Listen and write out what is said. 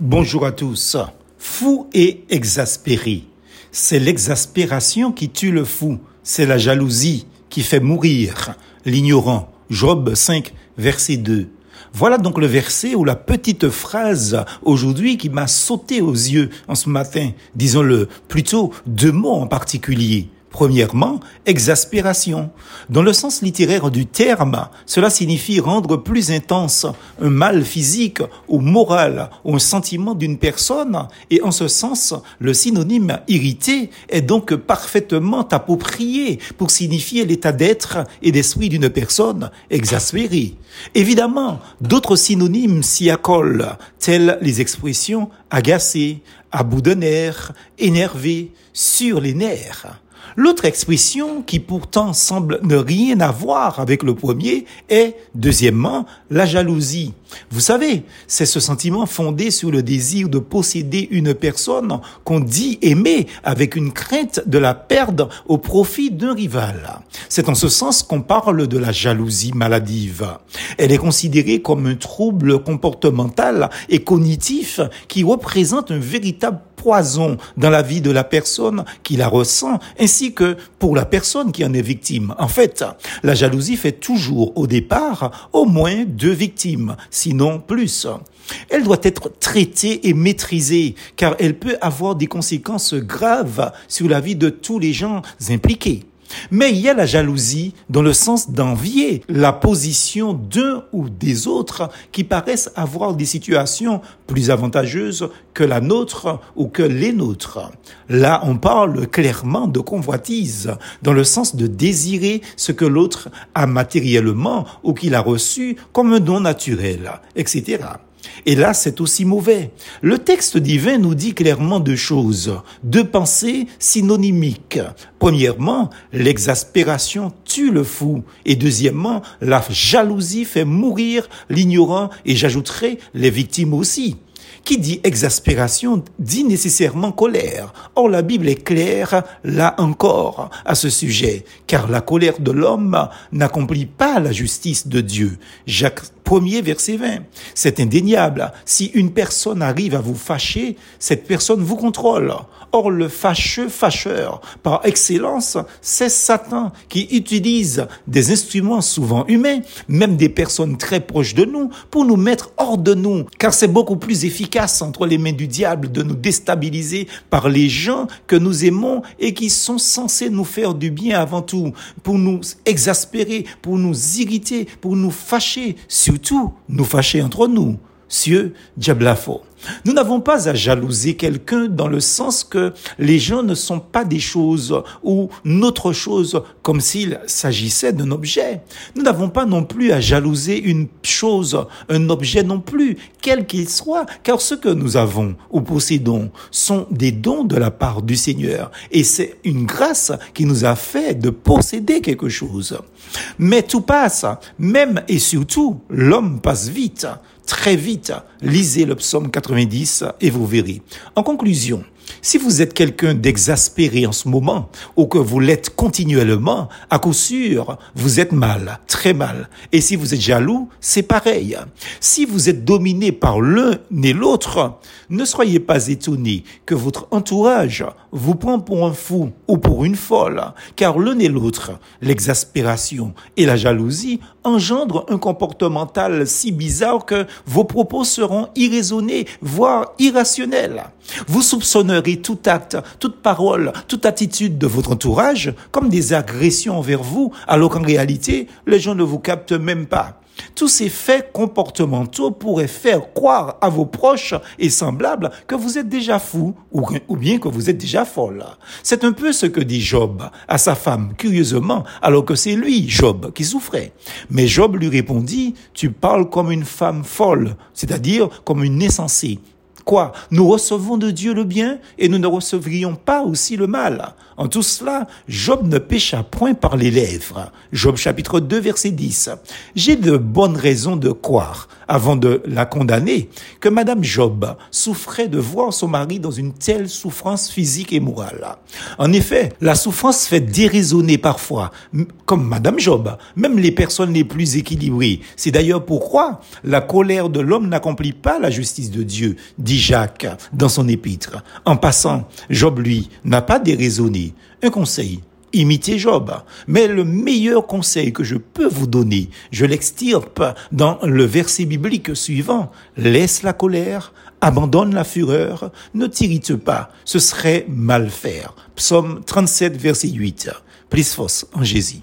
Bonjour à tous. Fou et exaspéré. C'est l'exaspération qui tue le fou. C'est la jalousie qui fait mourir l'ignorant. Job 5, verset 2. Voilà donc le verset ou la petite phrase aujourd'hui qui m'a sauté aux yeux en ce matin. Disons-le, plutôt deux mots en particulier. Premièrement, exaspération. Dans le sens littéraire du terme, cela signifie rendre plus intense un mal physique ou moral ou un sentiment d'une personne et en ce sens, le synonyme irrité est donc parfaitement approprié pour signifier l'état d'être et d'esprit d'une personne exaspérée. Évidemment, d'autres synonymes s'y accolent, tels les expressions agacé, à bout de nerfs, énervé, sur les nerfs. L'autre expression, qui pourtant semble ne rien avoir avec le premier, est, deuxièmement, la jalousie. Vous savez, c'est ce sentiment fondé sur le désir de posséder une personne qu'on dit aimer avec une crainte de la perdre au profit d'un rival. C'est en ce sens qu'on parle de la jalousie maladive. Elle est considérée comme un trouble comportemental et cognitif qui représente un véritable poison dans la vie de la personne qui la ressent, ainsi que pour la personne qui en est victime. En fait, la jalousie fait toujours au départ au moins deux victimes, sinon plus. Elle doit être traitée et maîtrisée, car elle peut avoir des conséquences graves sur la vie de tous les gens impliqués. Mais il y a la jalousie dans le sens d'envier la position d'un ou des autres qui paraissent avoir des situations plus avantageuses que la nôtre ou que les nôtres. Là, on parle clairement de convoitise, dans le sens de désirer ce que l'autre a matériellement ou qu'il a reçu comme un don naturel, etc. Et là, c'est aussi mauvais. Le texte divin nous dit clairement deux choses, deux pensées synonymiques. Premièrement, l'exaspération tue le fou. Et deuxièmement, la jalousie fait mourir l'ignorant et j'ajouterai les victimes aussi. Qui dit exaspération dit nécessairement colère. Or, la Bible est claire, là encore, à ce sujet, car la colère de l'homme n'accomplit pas la justice de Dieu. Jacques 1er, verset 20. C'est indéniable. Si une personne arrive à vous fâcher, cette personne vous contrôle. Or, le fâcheux fâcheur, par excellence, c'est Satan qui utilise des instruments souvent humains, même des personnes très proches de nous, pour nous mettre hors de nous, car c'est beaucoup plus efficace entre les mains du diable de nous déstabiliser par les gens que nous aimons et qui sont censés nous faire du bien avant tout, pour nous exaspérer, pour nous irriter, pour nous fâcher, surtout nous fâcher entre nous. Cieux, diablafo. Nous n'avons pas à jalouser quelqu'un dans le sens que les gens ne sont pas des choses ou notre chose comme s'il s'agissait d'un objet. Nous n'avons pas non plus à jalouser une chose, un objet non plus, quel qu'il soit, car ce que nous avons ou possédons sont des dons de la part du Seigneur et c'est une grâce qui nous a fait de posséder quelque chose. Mais tout passe, même et surtout, l'homme passe vite très vite. Lisez le psaume 90 et vous verrez. En conclusion, si vous êtes quelqu'un d'exaspéré en ce moment, ou que vous l'êtes continuellement, à coup sûr, vous êtes mal, très mal. Et si vous êtes jaloux, c'est pareil. Si vous êtes dominé par l'un et l'autre, ne soyez pas étonné que votre entourage vous prend pour un fou ou pour une folle, car l'un et l'autre, l'exaspération et la jalousie engendrent un comportemental si bizarre que vos propos seront irraisonnés, voire irrationnels. Vous tout acte, toute parole, toute attitude de votre entourage comme des agressions envers vous, alors qu'en réalité, les gens ne vous captent même pas. Tous ces faits comportementaux pourraient faire croire à vos proches et semblables que vous êtes déjà fou ou, bien que vous êtes déjà folle. C'est un peu ce que dit Job à sa femme, curieusement, alors que c'est lui, Job, qui souffrait. Mais Job lui répondit, tu parles comme une femme folle, c'est-à-dire comme une insensée. Quoi Nous recevons de Dieu le bien et nous ne recevrions pas aussi le mal. En tout cela, Job ne pécha point par les lèvres. Job chapitre 2 verset 10. J'ai de bonnes raisons de croire, avant de la condamner, que Madame Job souffrait de voir son mari dans une telle souffrance physique et morale. En effet, la souffrance fait déraisonner parfois, comme Madame Job, même les personnes les plus équilibrées. C'est d'ailleurs pourquoi la colère de l'homme n'accomplit pas la justice de Dieu, dit Jacques dans son épître. En passant, Job, lui, n'a pas déraisonné. Un conseil, imitez Job. Mais le meilleur conseil que je peux vous donner, je l'extirpe dans le verset biblique suivant. Laisse la colère, abandonne la fureur, ne t'irrite pas, ce serait mal faire. Psaume 37, verset 8. Plus en Jésus.